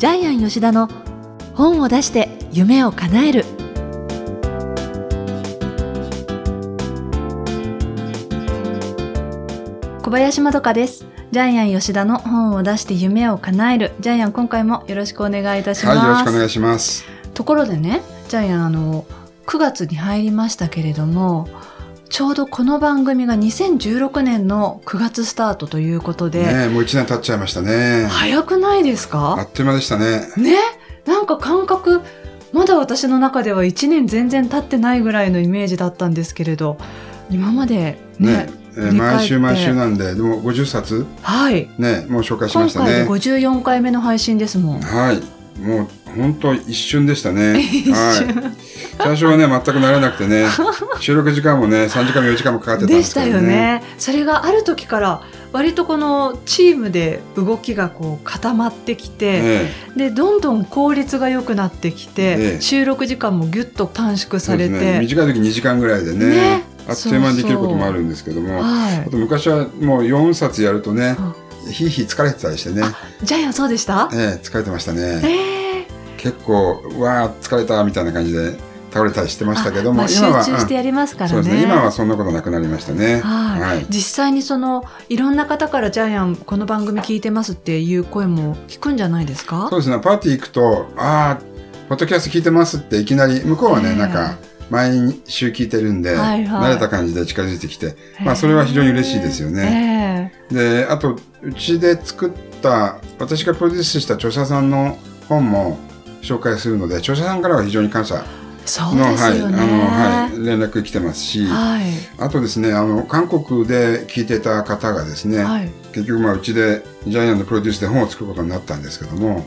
ジャイアン吉田の本を出して夢を叶える。小林まどかです。ジャイアン吉田の本を出して夢を叶える。ジャイアン今回もよろしくお願いいたします。はい、よろしくお願いします。ところでねジャイアンあの9月に入りましたけれどもちょうどこの番組が2016年の9月スタートということで、ねえもう一年経っちゃいましたね。早くないですあかっという間でしたね。ね？なんか感覚まだ私の中では1年全然経ってないぐらいのイメージだったんですけれど今までねね毎週毎週なんで、でも50冊？はいね、もう紹介しました今回でね。54回目の配信ですもん。はい。もう本当一瞬でしたね。一はい。瞬最初はね、全く慣れなくてね、収録時間もね、3時間も4時間もかかってたんでしたですけどね。よね。それがある時から割とこのチームで動きがこう固まってきて、えでどんどん効率が良くなってきて、ええ。収録時間もぎゅっと短縮されて、ね、短い時2時間ぐらいでねね。あっという間にできることもあるんですけどもはあと昔はもう4冊やるとねうん。ひいひい疲れてたりしてね、い。ジャイアンそうでした？ええ疲れてましたえね。え結構うわー疲れたみたいな感じで倒れたりしてましたけども、あまあ集今は中してやりますからね。そうですね。今はそんなことなくなりましたね。はい、はい。実際にそのいろんな方からジャイアンこの番組聞いてますっていう声も聞くんじゃないですか？そうですね。パーティー行くとああポッドキャスト聞いてますっていきなり向こうはね、ええ。なんか毎週聞いてるんで、はいはい。慣れた感じで近づいてきてまあそれは非常に嬉しいですよね。ね。であとうちで作った私がプロデュースした著者さんの本も紹介するので著者さんからは非常に感謝の,、そうですはい。あのはい、連絡来てますし、はい。あとですねあの韓国で聞いてた方がですね、はい。結局まあうちでジャイアンのプロデュースで本を作ることになったんですけども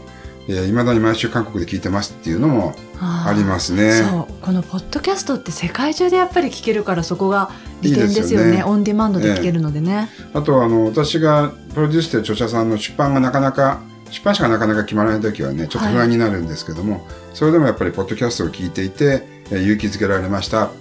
いまだに毎週韓国で聞いてますっていうのもありますね。そうこのポッドキャストって世界中でやっぱり聞けるからそこが利点ですよねねオンデマンドで聞けるのでね、あとあの私がプロデュースしてる著者さんの出版がなかなか出版社がなかなか決まらない時はねちょっと不安になるんですけども、それでもやっぱりポッドキャストを聞いていてえー勇気づけられました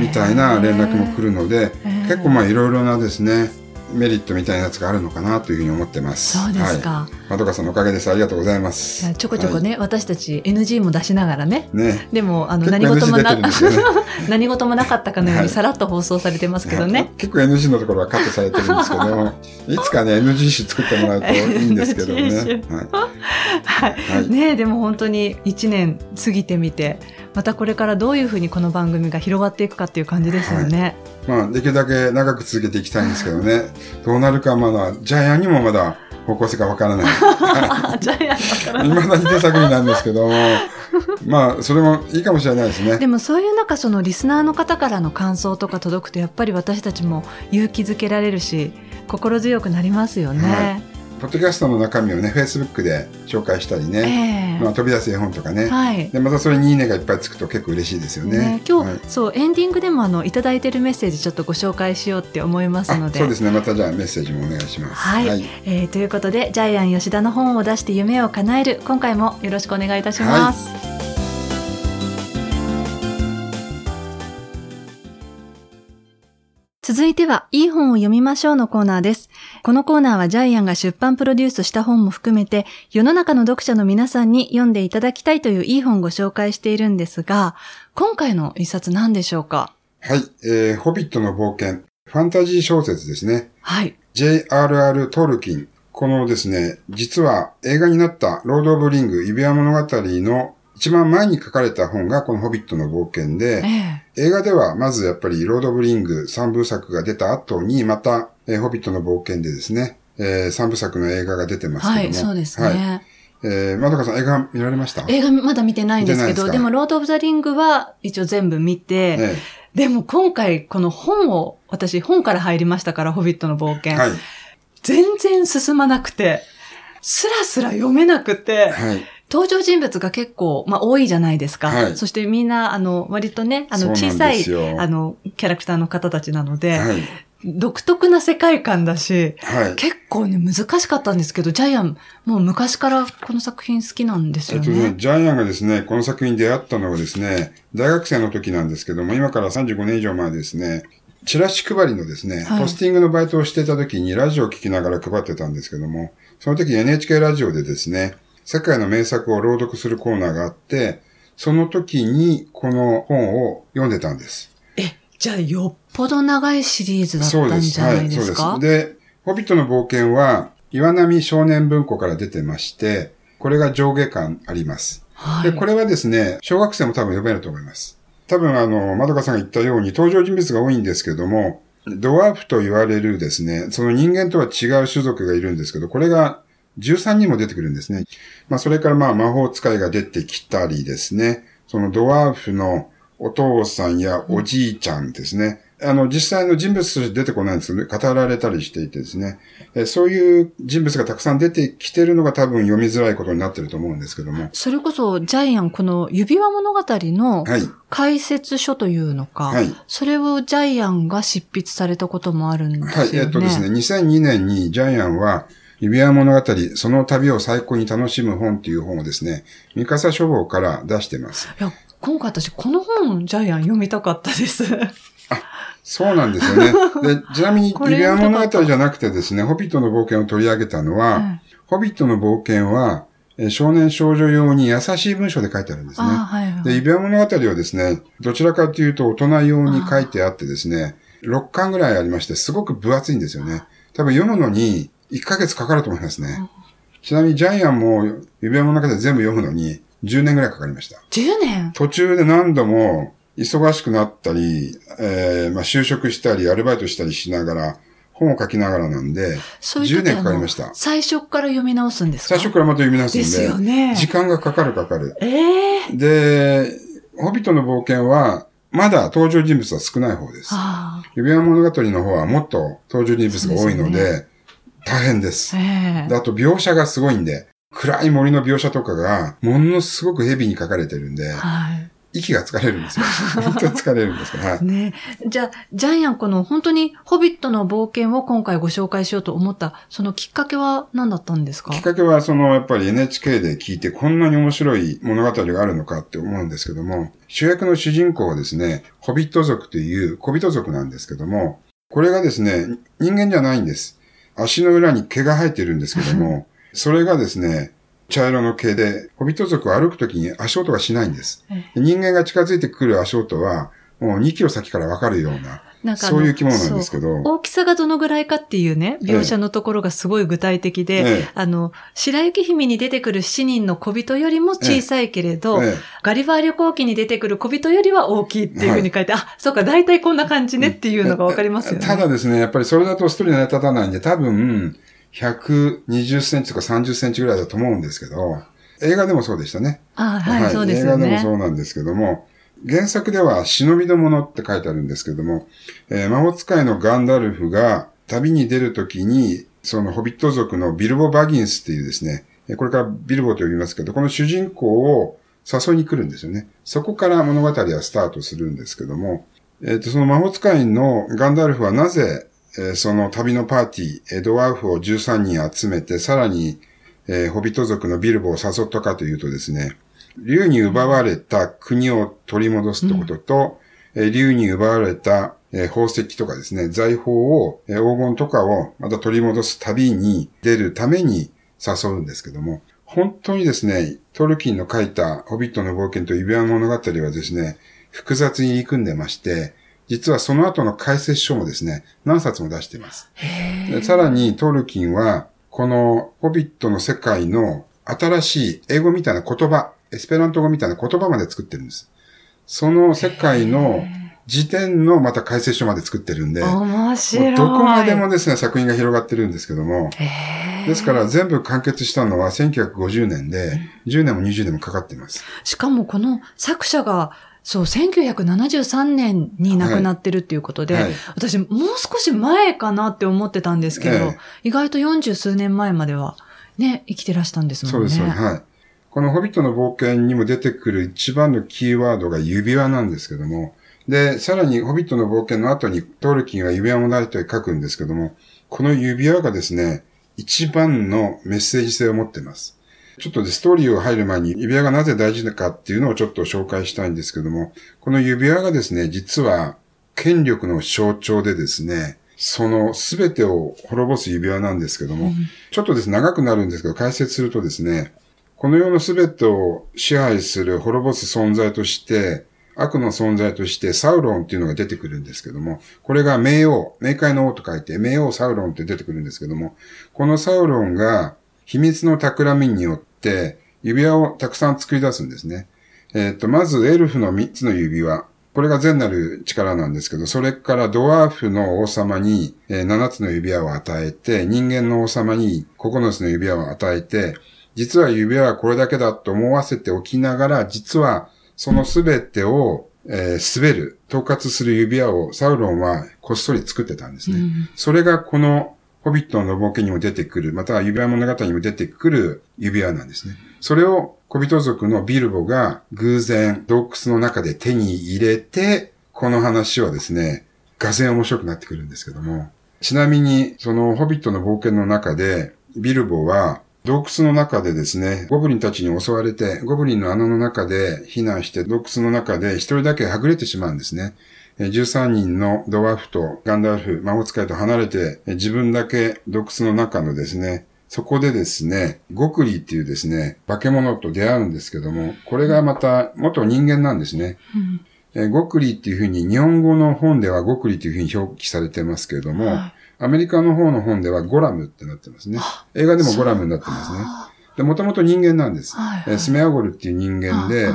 みたいな連絡も来るので結構まあいろいろなですねメリットみたいなやつがあるのかなというふうに思ってます。そうですはい。か、まどかさんのおかげです。ありがとうございまいす。やちょこちょこね、私たち NG も出しながらねはい。ね。でもあの何事もなね。何事もなかったかのようはいにさらっと放送されてますけどね、結構 NG のところはカットされてるんですけど、いつかね NG 集作ってもらうといいんですけどね。はい。はいはいねえでも本当に1年過ぎてみてまたこれからどういうふうにこの番組が広がっていくかっていう感じですよね。まあ、できるだけ長く続けていきたいんですけどね。どうなるかまだ、ジャイアンにもまだ方向性がわからない。ジャイアンだからいまだに手探りなんですけども、まあ、それもいいかもしれないですね。でもそういう中そのリスナーの方からの感想とか届くとやっぱり私たちも勇気づけられるし心強くなりますよね。ポッドキャストの中身をね、Facebook で紹介したりね、ええまあ、飛び出す絵本とかね。はい。で、またそれにいいねがいっぱいつくと結構嬉しいですよね。ね、今日、はいそうエンディングでもあのいただいてるメッセージちょっとご紹介しようって思いますのであそうですね。またじゃあメッセージもお願いします。はいえーということでジャイアン吉田の本を出して夢を叶える今回もよろしくお願いいたします。続いては、いい本を読みましょうのコーナーです。このコーナーはジャイアンが出版プロデュースした本も含めて、世の中の読者の皆さんに読んでいただきたいといういい本をご紹介しているんですが、今回の一冊何でしょうか？はい。えー、ホビットの冒険。ファンタジー小説ですね。はい。J.R.R. トールキン。このですね、実は映画になったロード・オブ・リング、指輪物語の一番前に書かれた本がこのホビットの冒険で、え映画ではまずやっぱりロード・オブ・リング3部作が出た後にまた、えーホビットの冒険でですね、え3部作の映画が出てえますけども。はい、そうですね。はい。えー、まどかさん映画見られました？映画まだ見てないんですけど、ででも、ロード・オブ・ザ・リングは一応全部見て、えでも今回この本を、私本から入りましたから、ホビットの冒険。えはい。全然進まなくて、スラスラ読めなくて、はい。登場人物が結構、まあ多いじゃないですか。はいそしてみんな、あの、割とね、あの、小さいあの、キャラクターの方たちなので、はい。独特な世界観だし、はい。結構ね、難しかったんですけど、ジャイアン、もう昔からこの作品好きなんですよえっとね、ね。ジャイアンがですね、この作品に出会ったのはですね、大学生の時なんですけども、今から35年以上前ですね、チラシ配りのですね、はいポスティングのバイトをしていた時にラジオを聞きながら配ってたんですけども、その時 NHK ラジオでですね、世界の名作を朗読するコーナーがあって、その時にこの本を読んでたんです。え、じゃあよっぽど長いシリーズだったんじゃないですか？そうです。で、ホビットの冒険は、岩波少年文庫から出てまして、これが上下巻あります。はい。で、これはですね、小学生も多分読めると思います。多分あの、まどかさんが言ったように登場人物が多いんですけども、ドワーフと言われるですね、その人間とは違う種族がいるんですけど、これが13人も出てくるんですね。まあ、それからまあ、魔法使いが出てきたりですね、そのドワーフのお父さんやおじいちゃんですね。あの、実際の人物として出てこないんですけど、語られたりしていてですね、えそういう人物がたくさん出てきてるのが多分読みづらいことになってると思うんですけども。それこそ、ジャイアン、この指輪物語のはい。解説書というのか、はい。それをジャイアンが執筆されたこともあるんですよね。はい、えっとですね、2002年にジャイアンは、指輪物語、その旅を最高に楽しむ本っていう本をですね、三笠書房から出してます。いや、今回私、この本、ジャイアン読みたかったです。そうなんですよね。で、ちなみに指輪物語じゃなくてですね、ホビットの冒険を取り上げたのは、はいホビットの冒険は、えー少年少女用に優しい文章で書いてあるんですね。あはいはい。で、指輪物語はですね、どちらかというと大人用に書いてあってですね、6巻ぐらいありまして、すごく分厚いんですよね。多分読むのに1ヶ月かかると思いますね。ちなみにジャイアンも指輪物語全部読むのに10年ぐらいかかりました。10年？途中で何度も忙しくなったり、えーまあ、就職したり、アルバイトしたりしながら、本を書きながらなんで、10そういう時年かかりました最初から読み直すんですか？最初からまた読み直すんで、ですよね時間がかかるかかる。ええで、ホビットの冒険は、まだ登場人物は少ない方です。あ指輪物語の方はもっと登場人物が多いので大変ですあ。。えあと描写がすごいんで、暗い森の描写とかが、ものすごくヘビに書かれてるんで、はい。息が疲れるんですよ。本当に疲れるんですから。はい。ねじゃあ、ジャイアンこの本当にホビットの冒険を今回ご紹介しようと思った、そのきっかけは何だったんですか？きっかけは、その、やっぱり NHK で聞いて、こんなに面白い物語があるのかって思うんですけども、主役の主人公はですね、ホビット族という小人族なんですけども、これがですね、人間じゃないんです。足の裏に毛が生えてるんですけども、それがですね、茶色の毛で、ホビット族は歩くときに足音がしないんです。で人間が近づいてくる足音は、もう2キロ先からわかるような、なんかそういう生き物なんですけど、大きさがどのぐらいかっていうね、描写のところがすごい具体的で、ええ。あの、白雪姫に出てくる7人の小人よりも小さいけれど、ええ。ガリバー旅行記に出てくる小人よりは大きいっていうふうに書いて、あ、そうか、大体こんな感じねっていうのがわかりますよね。ただですね、やっぱりそれだとストーリー成り立たないんで、多分、120センチとか30センチぐらいだと思うんですけど、映画でもそうでしたね。あはい、そうですよ映画でもそね。うなんですけども、原作では忍びのものって書いてあるんですけども、えー魔法使いのガンダルフが旅に出るときに、そのホビット族のビルボ・バギンスっていうですね、これからビルボと呼びますけど、この主人公を誘いに来るんですよね。そこから物語はスタートするんですけども、えっ、と、その魔法使いのガンダルフはなぜ、えーその旅のパーティー、えードワーフを13人集めて、さらに、えーホビット族のビルボを誘ったかというとですね、竜に奪われた国を取り戻すってことと、えー竜に奪われた、えー宝石とかですね、財宝を、えー黄金とかをまた取り戻す旅に出るために誘うんですけども、本当にですね、トルキンの書いたホビットの冒険と指輪物語はですね、複雑に入り組んでまして、実はその後の解説書もですね、何冊も出しています。でさらにトルキンは、このホビットの世界の新しい英語みたいな言葉、エスペラント語みたいな言葉まで作ってるんです。その世界の辞典のまた解説書まで作ってるんで、も面白い。うどこまでもですね、作品が広がってるんですけども、ですから全部完結したのは1950年で、10年も20年もかかっています。しかもこの作者が、そう、1973年に亡くなってるっていうことで、はい私もう少し前かなって思ってたんですけど、ええ意外と40数年前まではね、生きてらしたんですもんね。そうです、そうです。はい。このホビットの冒険にも出てくる一番のキーワードが指輪なんですけども、で、さらにホビットの冒険の後にトールキンは指輪物語を書くんですけども、この指輪がですね、一番のメッセージ性を持っています。ちょっとでストーリーを入る前に指輪がなぜ大事かっていうのをちょっと紹介したいんですけども、この指輪がですね、実は権力の象徴でですね、その全てを滅ぼす指輪なんですけども、ちょっとですね、長くなるんですけど、解説するとですね、この世のすべてを支配する滅ぼす存在として、悪の存在としてサウロンっていうのが出てくるんですけども、これが冥王、冥界の王と書いて、冥王サウロンって出てくるんですけども、このサウロンが秘密の企みによって指輪をたくさん作り出すんですね。えっ、ー、と、まずエルフの3つの指輪。これが善なる力なんですけど、それからドワーフの王様に、えー、7つの指輪を与えて、人間の王様に9つの指輪を与えて、実は指輪はこれだけだと思わせておきながら、実はそのすべてを、えー、滑る、統括する指輪をサウロンはこっそり作ってたんですね。うん、それがこのホビットの冒険にも出てくる、または指輪物語にも出てくる指輪なんですね。それを小人族のビルボが偶然洞窟の中で手に入れて、この話はですね、がぜ面白くなってくるんですけども、ちなみに、そのホビットの冒険の中で、ビルボは洞窟の中でですね、ゴブリンたちに襲われて、ゴブリンの穴の中で避難して洞窟の中で一人だけはぐれてしまうんですね。13人のドワーフとガンダルフ、魔法使いと離れて、自分だけ洞窟の中のですね、そこでですね、ゴクリっていうですね、化け物と出会うんですけども、これがまた元人間なんですね。うん、ゴクリっていうふうに、日本語の本ではゴクリっていうふうに表記されてますけれども、はいアメリカの方の本ではゴラムってなってますね。映画でもゴラムになってますね。で、もともと人間なんです。はいはい、スメアゴルっていう人間で、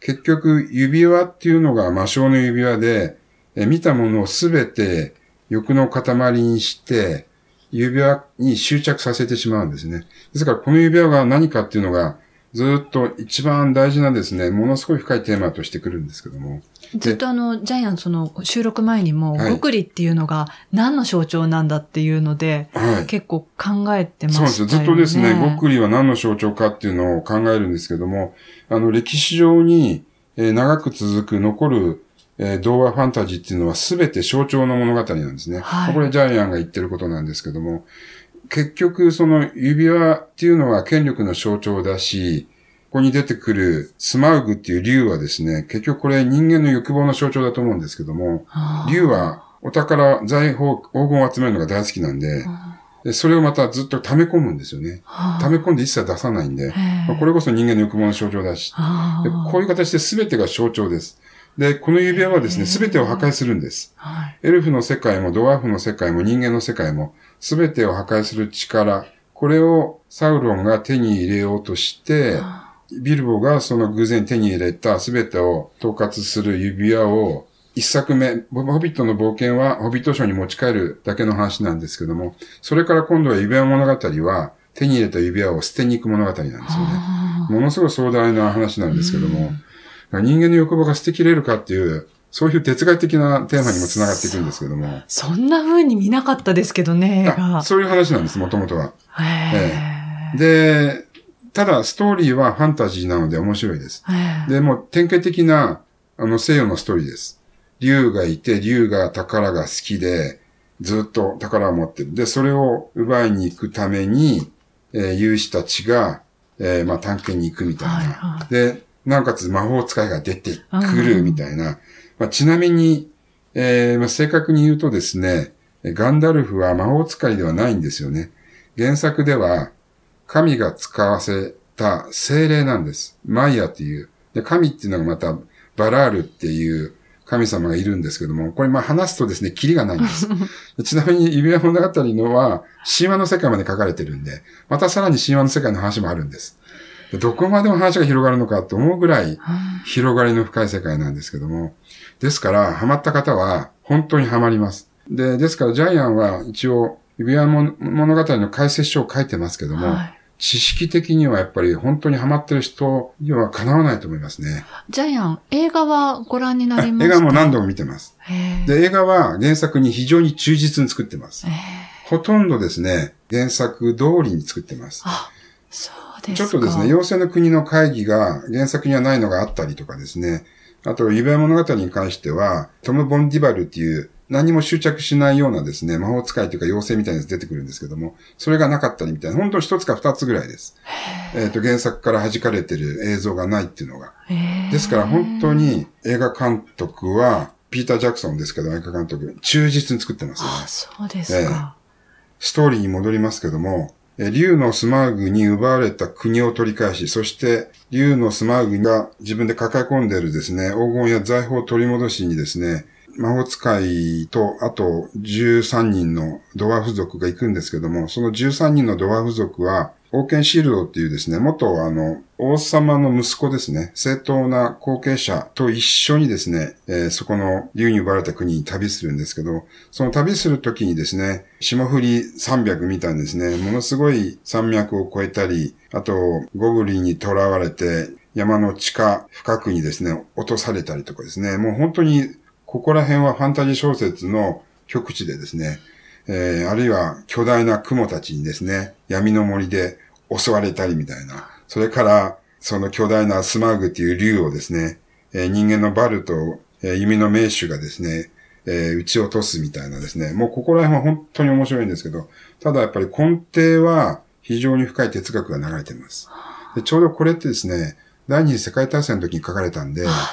結局指輪っていうのが魔性の指輪で、え見たものをすべて欲の塊にして、指輪に執着させてしまうんですね。ですからこの指輪が何かっていうのが、ずっと一番大事なですね、ものすごい深いテーマとしてくるんですけども。ずっとあの、ジャイアンその収録前にも、はい、ゴクリっていうのが何の象徴なんだっていうので、はい、結構考えてましたよね。そうですずっとですね、ゴクリは何の象徴かっていうのを考えるんですけども、あの、歴史上に、えー、長く続く残るえー、童話ファンタジーっていうのは全て象徴の物語なんですね。はい、これジャイアンが言ってることなんですけども、結局その指輪っていうのは権力の象徴だし、ここに出てくるスマウグっていう竜はですね、結局これ人間の欲望の象徴だと思うんですけども、竜はお宝、財宝、黄金を集めるのが大好きなんで、でそれをまたずっと溜め込むんですよね。溜め込んで一切出さないんで、これこそ人間の欲望の象徴だし、でこういう形で全てが象徴です。で、この指輪はですね、すべてを破壊するんです。はい、エルフの世界もドワーフの世界も人間の世界も、すべてを破壊する力、これをサウロンが手に入れようとして、ビルボがその偶然手に入れたすべてを統括する指輪を、一作目、ホビットの冒険はホビット賞に持ち帰るだけの話なんですけども、それから今度は指輪物語は、手に入れた指輪を捨てに行く物語なんですよね。ものすごい壮大な話なんですけども、人間の欲望が捨てきれるかっていう、そういう哲学的なテーマにもつながっていくんですけども。そんな風に見なかったですけどね、そういう話なんです、もともとは。えー、で、ただ、ストーリーはファンタジーなので面白いです。で、もう典型的な、あの、西洋のストーリーです。竜がいて、竜が宝が好きで、ずっと宝を持ってる。で、それを奪いに行くために、えー、勇士たちが、えー、まあ、探検に行くみたいな。はいはい、で、なおかつ魔法使いが出てくるみたいな。まあ、ちなみに、えーまあ、正確に言うとですね、ガンダルフは魔法使いではないんですよね。原作では、神が使わせた精霊なんです。マイヤっていう。で神っていうのがまた、バラールっていう神様がいるんですけども、これまあ話すとですね、キリがないんです。ちなみに、指輪物語のは、神話の世界まで書かれてるんで、またさらに神話の世界の話もあるんです。どこまでも話が広がるのかと思うぐらい広がりの深い世界なんですけども。ですから、ハマった方は本当にハマります。で、ですからジャイアンは一応指輪物語の解説書を書いてますけども、はい、知識的にはやっぱり本当にハマってる人にはかなわないと思いますね。ジャイアン、映画はご覧になりますか？映画も何度も見てます。で、映画は原作に非常に忠実に作ってます。ほとんどですね、原作通りに作ってます。あ、そうちょっとですね、妖精の国の会議が原作にはないのがあったりとかですね、あと、指輪物語に関しては、トム・ボンディバルっていう何も執着しないようなですね、魔法使いというか妖精みたいなやつ出てくるんですけども、それがなかったりみたいな、本当一つか二つぐらいです。えっ、ー、と、原作から弾かれてる映像がないっていうのが。ですから本当に映画監督は、ピーター・ジャクソンですけど、映画監督、忠実に作ってますね。あ、そうですか、えー、ストーリーに戻りますけども、え竜のスマーグに奪われた国を取り返し、そして竜のスマーグが自分で抱え込んでいるですね、黄金や財宝を取り戻しにですね、魔法使いと、あと13人のドワーフ族が行くんですけども、その13人のドワーフ族は、王権シールドっていうですね、元あの、王様の息子ですね、正当な後継者と一緒にですね、えー、そこの竜に奪われた国に旅するんですけど、その旅するときにですね、霜降り山脈みたいですね、ものすごい山脈を越えたり、あと、ゴブリンに囚われて、山の地下深くにですね、落とされたりとかですね、もう本当に、ここら辺はファンタジー小説の極地でですね、えー、あるいは巨大な雲たちにですね、闇の森で襲われたりみたいな。それから、その巨大なスマーグっていう竜をですね、えー、人間のバルと、えー、弓の名手がですね、えー、撃ち落とすみたいなですね。もうここら辺は本当に面白いんですけど、ただやっぱり根底は非常に深い哲学が流れています。でちょうどこれってですね、第二次世界大戦の時に書かれたんで、あ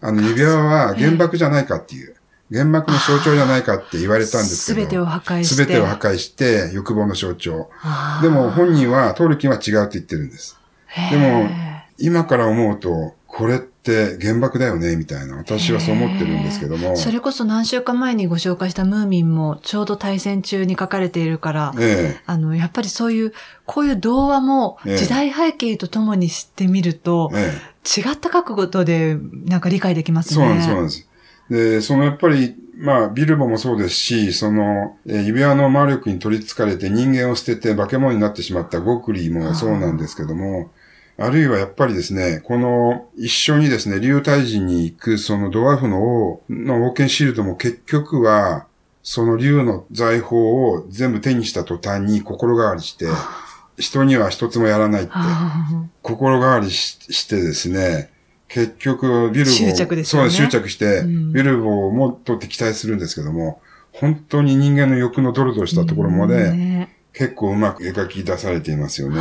あの指輪は原爆じゃないかっていう。原爆の象徴じゃないかって言われたんですけど。すべてを破壊して。すべてを破壊して、欲望の象徴。でも本人は、トールキンは違うって言ってるんです。でも、今から思うと、これって原爆だよね、みたいな。私はそう思ってるんですけども。それこそ何週間前にご紹介したムーミンもちょうど対戦中に書かれているから、えあの、やっぱりそういう、こういう童話も時代背景とともに知ってみると、え違った覚悟でなんか理解できますね。そうなんです、そうなんです。で、そのやっぱり、まあ、ビルボもそうですし、その、え指輪の魔力に取り憑かれて人間を捨てて化け物になってしまったゴクリーもそうなんですけども、あるいはやっぱりですね、この一緒にですね、竜退治に行くそのドワーフの王の王権シールドも結局は、その竜の財宝を全部手にした途端に心変わりして、人には一つもやらないって、心変わりしてですね、結局、ビルボ執着ですね。そう、執着して、うん、ビルボをもっと敵対するんですけども、本当に人間の欲のドロドロしたところまで、ね、結構うまく描き出されていますよね。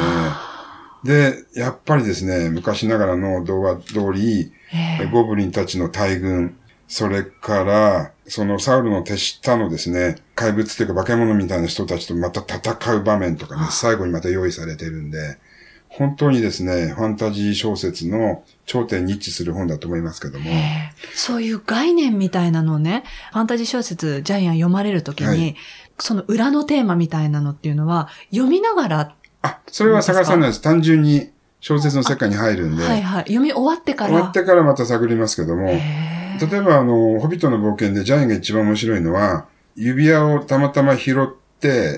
で、やっぱりですね、昔ながらの動画通り、ゴブリンたちの大群、それから、そのサウルの手下のですね、怪物というか化け物みたいな人たちとまた戦う場面とかね、最後にまた用意されてるんで、本当にですね、ファンタジー小説の頂点に一致する本だと思いますけども。そういう概念みたいなのね、ファンタジー小説、ジャイアン読まれるときに、はい、その裏のテーマみたいなのっていうのは、読みながら。あ、それは探さないです。単純に小説の世界に入るんで。はいはい。読み終わってから。終わってからまた探りますけども。例えば、あの、ホビットの冒険でジャイアンが一番面白いのは、指輪をたまたま拾って、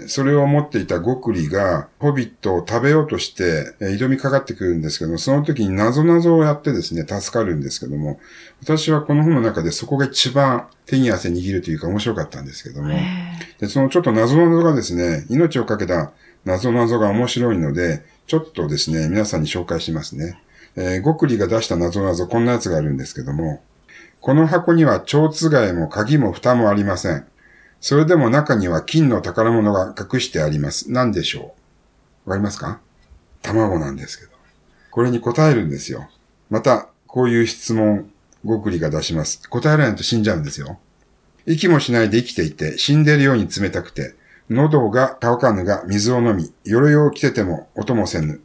それを持っていたゴクリが、ホビットを食べようとして、え挑みかかってくるんですけど、その時に謎々をやってですね、助かるんですけども、私はこの本の中でそこが一番手に汗握るというか面白かったんですけども、でそのちょっと謎々がですね、命をかけた謎々が面白いので、ちょっとですね、皆さんに紹介しますね。えー、ゴクリが出した謎々、こんなやつがあるんですけども、この箱には蝶つがいも鍵も蓋もありません。それでも中には金の宝物が隠してあります。何でしょう？わかりますか？卵なんですけど。これに答えるんですよ。また、こういう質問、ごくりが出します。答えられないと死んじゃうんですよ。息もしないで生きていて、死んでるように冷たくて、喉が乾かぬが水を飲み、鎧を着てても音もせぬ。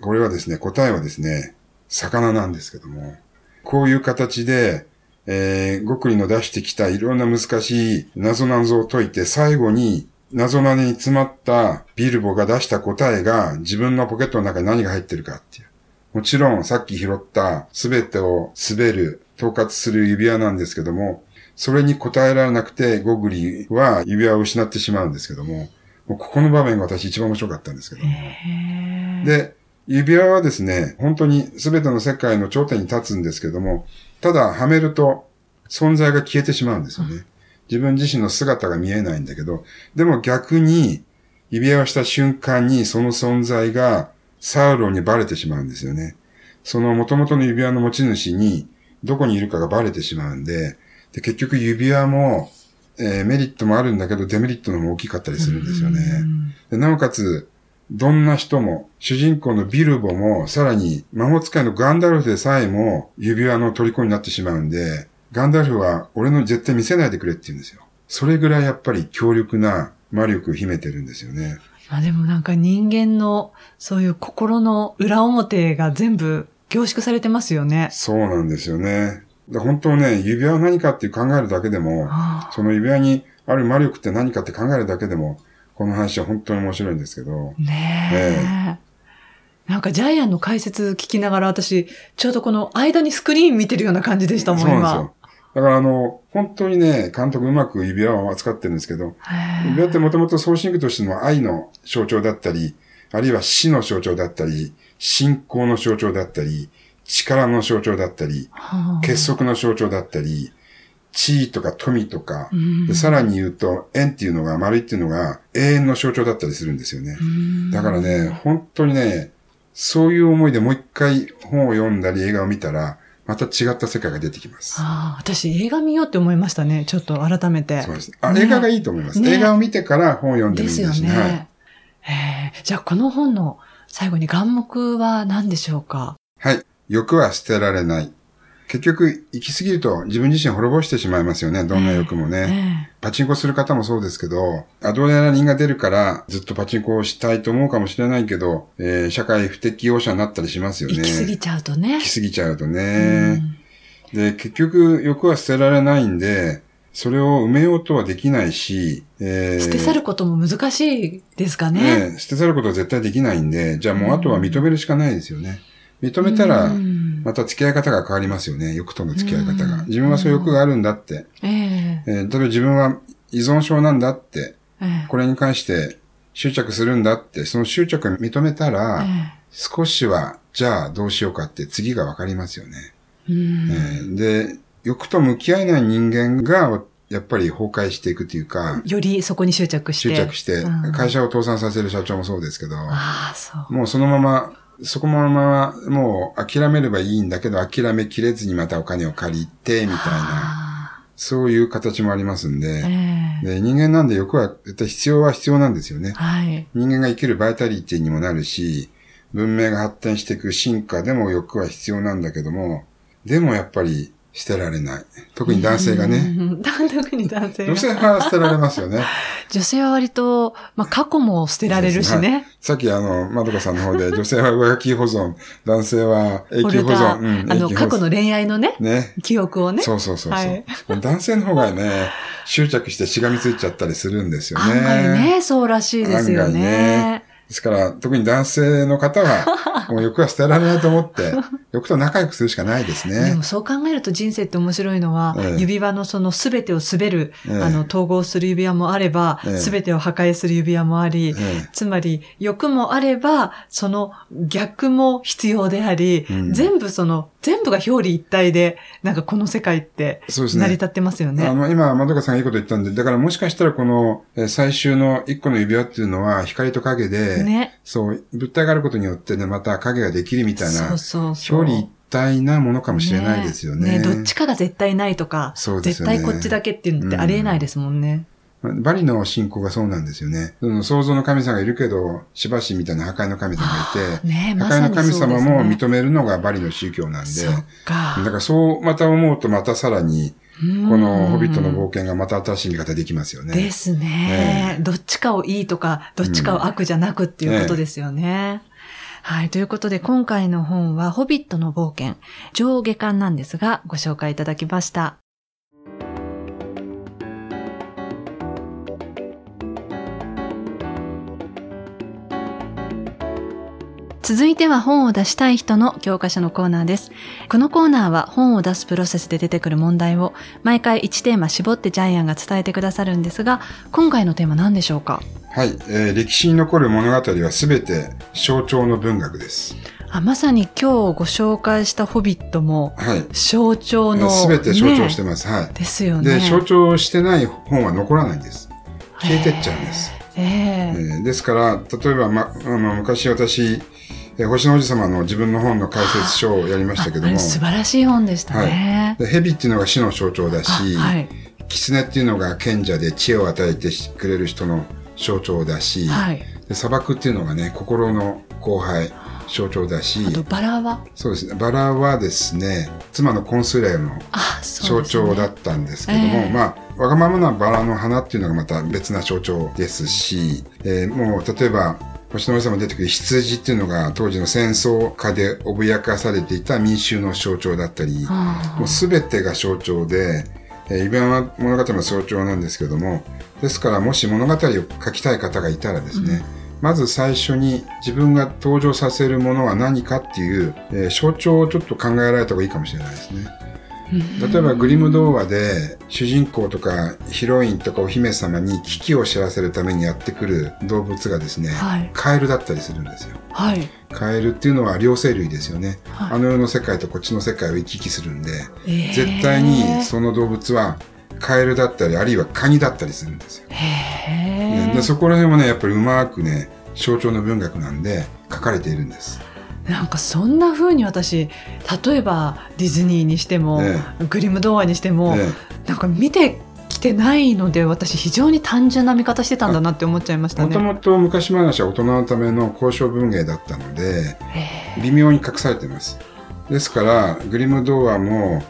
これはですね、答えはですね、魚なんですけども、こういう形で、えー、極理の出してきたいろんな難しい謎謎を解いて、最後に謎なに詰まったビルボが出した答えが自分のポケットの中に何が入ってるかっていう。もちろんさっき拾った全てを滑る、統括する指輪なんですけども、それに答えられなくて、ゴグリは指輪を失ってしまうんですけども、もうここの場面が私一番面白かったんですけども。で、指輪はですね、本当に全ての世界の頂点に立つんですけども、ただ、はめると存在が消えてしまうんですよね。自分自身の姿が見えないんだけど、でも逆に、指輪をした瞬間にその存在がサウロンにバレてしまうんですよね。その元々の指輪の持ち主にどこにいるかがバレてしまうんで、で結局指輪も、えー、メリットもあるんだけどデメリットのも大きかったりするんですよね。でなおかつ、どんな人も、主人公のビルボも、さらに魔法使いのガンダルフでさえも指輪の虜になってしまうんで、ガンダルフは俺の絶対見せないでくれって言うんですよ。それぐらいやっぱり強力な魔力を秘めてるんですよね。まあでもなんか人間のそういう心の裏表が全部凝縮されてますよね。そうなんですよね。で本当ね、指輪は何かって考えるだけでも、はあその指輪にある魔力って何かって考えるだけでも、この話は本当に面白いんですけど、ねえ。なんかジャイアンの解説聞きながら私、ちょうどこの間にスクリーン見てるような感じでしたもん、そうなんです今よ。。だからあの、本当にね、監督うまく指輪を扱ってるんですけど、指輪ってもともとソーシングとしての愛の象徴だったり、あるいは死の象徴だったり、信仰の象徴だったり、力の象徴だったり、はあ結束の象徴だったり、地位とか富とか、うんでさらに言うと、円っていうのが、丸いっていうのが永遠の象徴だったりするんですよね。うんだからね、本当にね、そういう思いでもう一回本を読んだり映画を見たら、また違った世界が出てきます。ああ私映画見ようって思いましたね。ちょっと改めて。そうです。あ、ね映画がいいと思います。ね映画を見てから本を読んでもいいでですすね。よね。はい。じゃあこの本の最後に眼目は何でしょうか？はい。欲は捨てられない。結局、行き過ぎると自分自身滅ぼしてしまいますよね。どんな欲もね。えパチンコする方もそうですけど、アドレナリンが出るからずっとパチンコをしたいと思うかもしれないけど、えー社会不適応者になったりしますよね。え行き過ぎちゃうとね行。き過ぎちゃうとうね。んで、結局欲は捨てられないんで、それを埋めようとはできないし、えー捨て去ることも難しいですかね。ね捨て去ることは絶対できないんで、じゃあもうあとは認めるしかないですよね。認めたらう、んまた付き合い方が変わりますよね。欲との付き合い方がうん。自分はそういう欲があるんだって。えええー例えば自分は依存症なんだって。ええこれに関して執着するんだって。その執着を認めたら、え少しは、じゃあどうしようかって次がわかりますよね。えうんえーで、欲と向き合えない人間が、やっぱり崩壊していくというか、よりそこに執着して。執着してうん、会社を倒産させる社長もそうですけど、ああ、そう。もうそのまま、そこのまま、もう諦めればいいんだけど、諦めきれずにまたお金を借りて、みたいな、あそういう形もありますんあで、ええで人間なんで欲は絶対必要は必要なんですよね。はい。人間が生きるバイタリティにもなるし、文明が発展していく進化でも欲は必要なんだけども、でもやっぱり捨てられない。特に男性がね。うん。特に男性が。女性は捨てられますよね。女性は割と、まあ、過去も捨てられるしね。さっきあの、まどかさんの方で、女性は上書き保存、男性は永久保ダ存。うんあの、過去の恋愛のね、ね。記憶をね。そうそうそうそう、はい男性の方がね、執着してしがみついちゃったりするんですよね。案外ね、そうらしいですよね。ですから、特に男性の方は、もう欲は捨てられないと思って、欲と仲良くするしかないですね。でも。そう考えると人生って面白いのは、ええ。指輪のその全てを滑る、ええ。あの、統合する指輪もあれば、ええ。全てを破壊する指輪もあり、ええ。つまり欲もあれば、その逆も必要であり、うん。全部その、全部が表裏一体で、なんかこの世界って成り立ってますよね。あの、今、まどかさんがいいこと言ったんで、だからもしかしたらこの、えー最終の一個の指輪っていうのは、光と影で、ね。そう、物体があることによってね、また影ができるみたいな、そうそうそう。表裏一体なものかもしれないですよね。どっちかが絶対ないとか、そうですよね絶対こっちだけっていうのってありえないですもんね。バリの信仰がそうなんですよね。その創造の神様がいるけど、しばしみたいな破壊の神様がいて、ねま破壊の神。様も認めるのがバリの宗教なんで、そっか。だからそうまた思うとまたさらに、うんこのホビットの冒険がまた新しい見方できますよね。ですね、どっちかをいいとか、どっちかを悪じゃなくっていうことですよね。はい。ということで、今回の本は、ホビットの冒険、上下巻なんですが、ご紹介いただきました。続いては本を出したい人の教科書のコーナーです。このコーナーは本を出すプロセスで出てくる問題を毎回1テーマ絞ってジャイアンが伝えてくださるんですが、今回のテーマ何でしょうか？はい、えー歴史に残る物語はすべて象徴の文学です。あまさに今日ご紹介したホビットもはい。象徴の、すべて象徴してねます。はい。ですよね。で、象徴してない本は残らないんです。消えてっちゃうんです。ええ。えーですから、例えば、ま、あの昔私、えー星の王子様の自分の本の解説書をやりましたけども。素晴らしい本でしたね。で蛇っていうのが死の象徴だし、あはい。狐っていうのが賢者で知恵を与えてくれる人の象徴だし、はい。で砂漠っていうのがね、心の荒廃、象徴だし。バラは？そうですね、バラはですね、妻のコンスレアの象。徴だったんですけども、ええまあ、わがままなバラの花っていうのがまた別な象徴ですし、えーもう例えば、星の王様に出てくる羊っていうのが当時の戦争下で脅かされていた民衆の象徴だったり、あもう全てが象徴で、えー、イベンは物語の象徴なんですけども、ですからもし物語を書きたい方がいたらですね、まず最初に自分が登場させるものは何かっていう、えー象徴をちょっと考えられた方がいいかもしれないですね。例えばグリム童話で主人公とかヒロインとかお姫様に危機を知らせるためにやってくる動物がですね、はいカエルだったりするんですよ。はい。カエルっていうのは両生類ですよね。はいあの世の世界とこっちの世界を行き来するんで、えー絶対にその動物はカエルだったり、あるいはカニだったりするんですよ。でそこら辺もね、やっぱりうまくね、象徴の文学なんで書かれているんです。なんかそんな風に私例えばディズニーにしても、えグリム童話にしても、えなんか見てきてないので私非常に単純な見方してたんだなって思っちゃいましたね。もともと昔話は大人のための交渉文芸だったので、へ微妙に隠されてます。ですから、グリム童話も、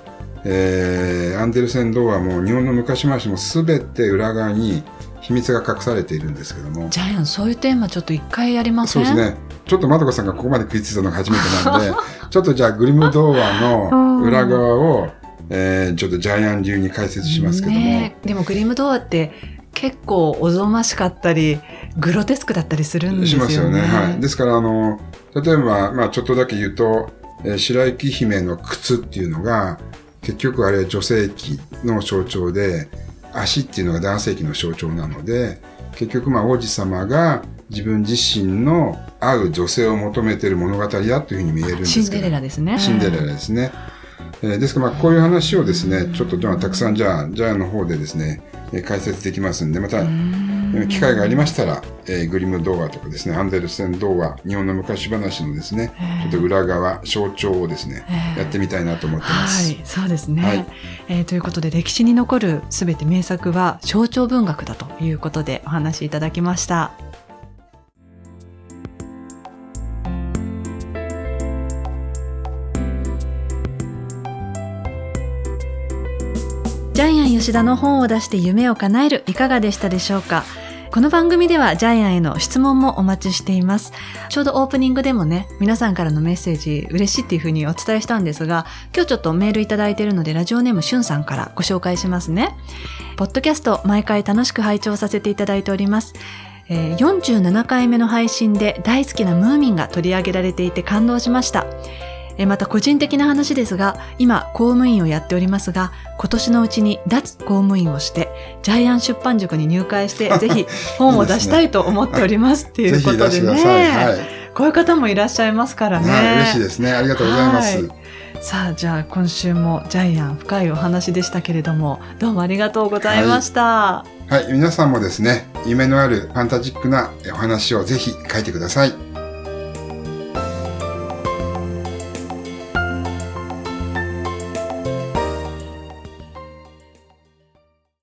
えーアンデルセン童話も、日本の昔話も全て裏側に秘密が隠されているんですけどもー、ジャイアンそういうテーマちょっと一回やりません？そうですね。ちょっとまどかさんがここまで食いついたのが初めてなんで、ちょっとじゃあグリム童話の裏側を、えーちょっとジャイアン流に解説しますけども、ねえでもグリム童話って結構おぞましかったりグロテスクだったりするんですよね。しますよね。はい。ですから、あの、例えば、まあちょっとだけ言うと、えー白雪姫の靴っていうのが、結局あれは女性器の象徴で、足っていうのが男性器の象徴なので、結局まあ王子様が自分自身の合う女性を求めている物語だというふうに見えるんですけど。シンデレラですね。シンデレラですね。えーですから、まあ、こういう話をですね、ちょっとまあたくさんじゃあ、ジャイアンの方でですね、えー解説できますんで、また、えー機会がありましたら、えーグリム童話とかですね、アンデルセン童話、日本の昔話のですね、ちょっと裏側、象徴をですね、やってみたいなと思ってます。はい、そうですね、はいえーということで歴史に残るすべて名作は象徴文学だということでお話しいただきました。イアン吉田の本を出して夢を叶えるいかがでしたでしょうか？この番組ではジャイアンへの質問もお待ちしています。ちょうどオープニングでもね、皆さんからのメッセージ嬉しいっていうふうにお伝えしたんですが、今日ちょっとメールいただいているので、ラジオネームしゅんさんからご紹介しますね。ポッドキャスト毎回楽しく拝聴させていただいております。えー47回目の配信で大好きなムーミンが取り上げられていて感動しました。えーまた個人的な話ですが、今公務員をやっておりますが、今年のうちに脱公務員をして、ジャイアン出版塾に入会して、ぜひ本を出したいと思っておりますっていうことで。ね。はい。こういう方もいらっしゃいますからね。はい、嬉しいですね。ありがとうございます。はいさあ、じゃあ今週もジャイアン深いお話でしたけれども、どうもありがとうございました。はい、皆さんもですね、夢のあるファンタジックなお話をぜひ書いてください。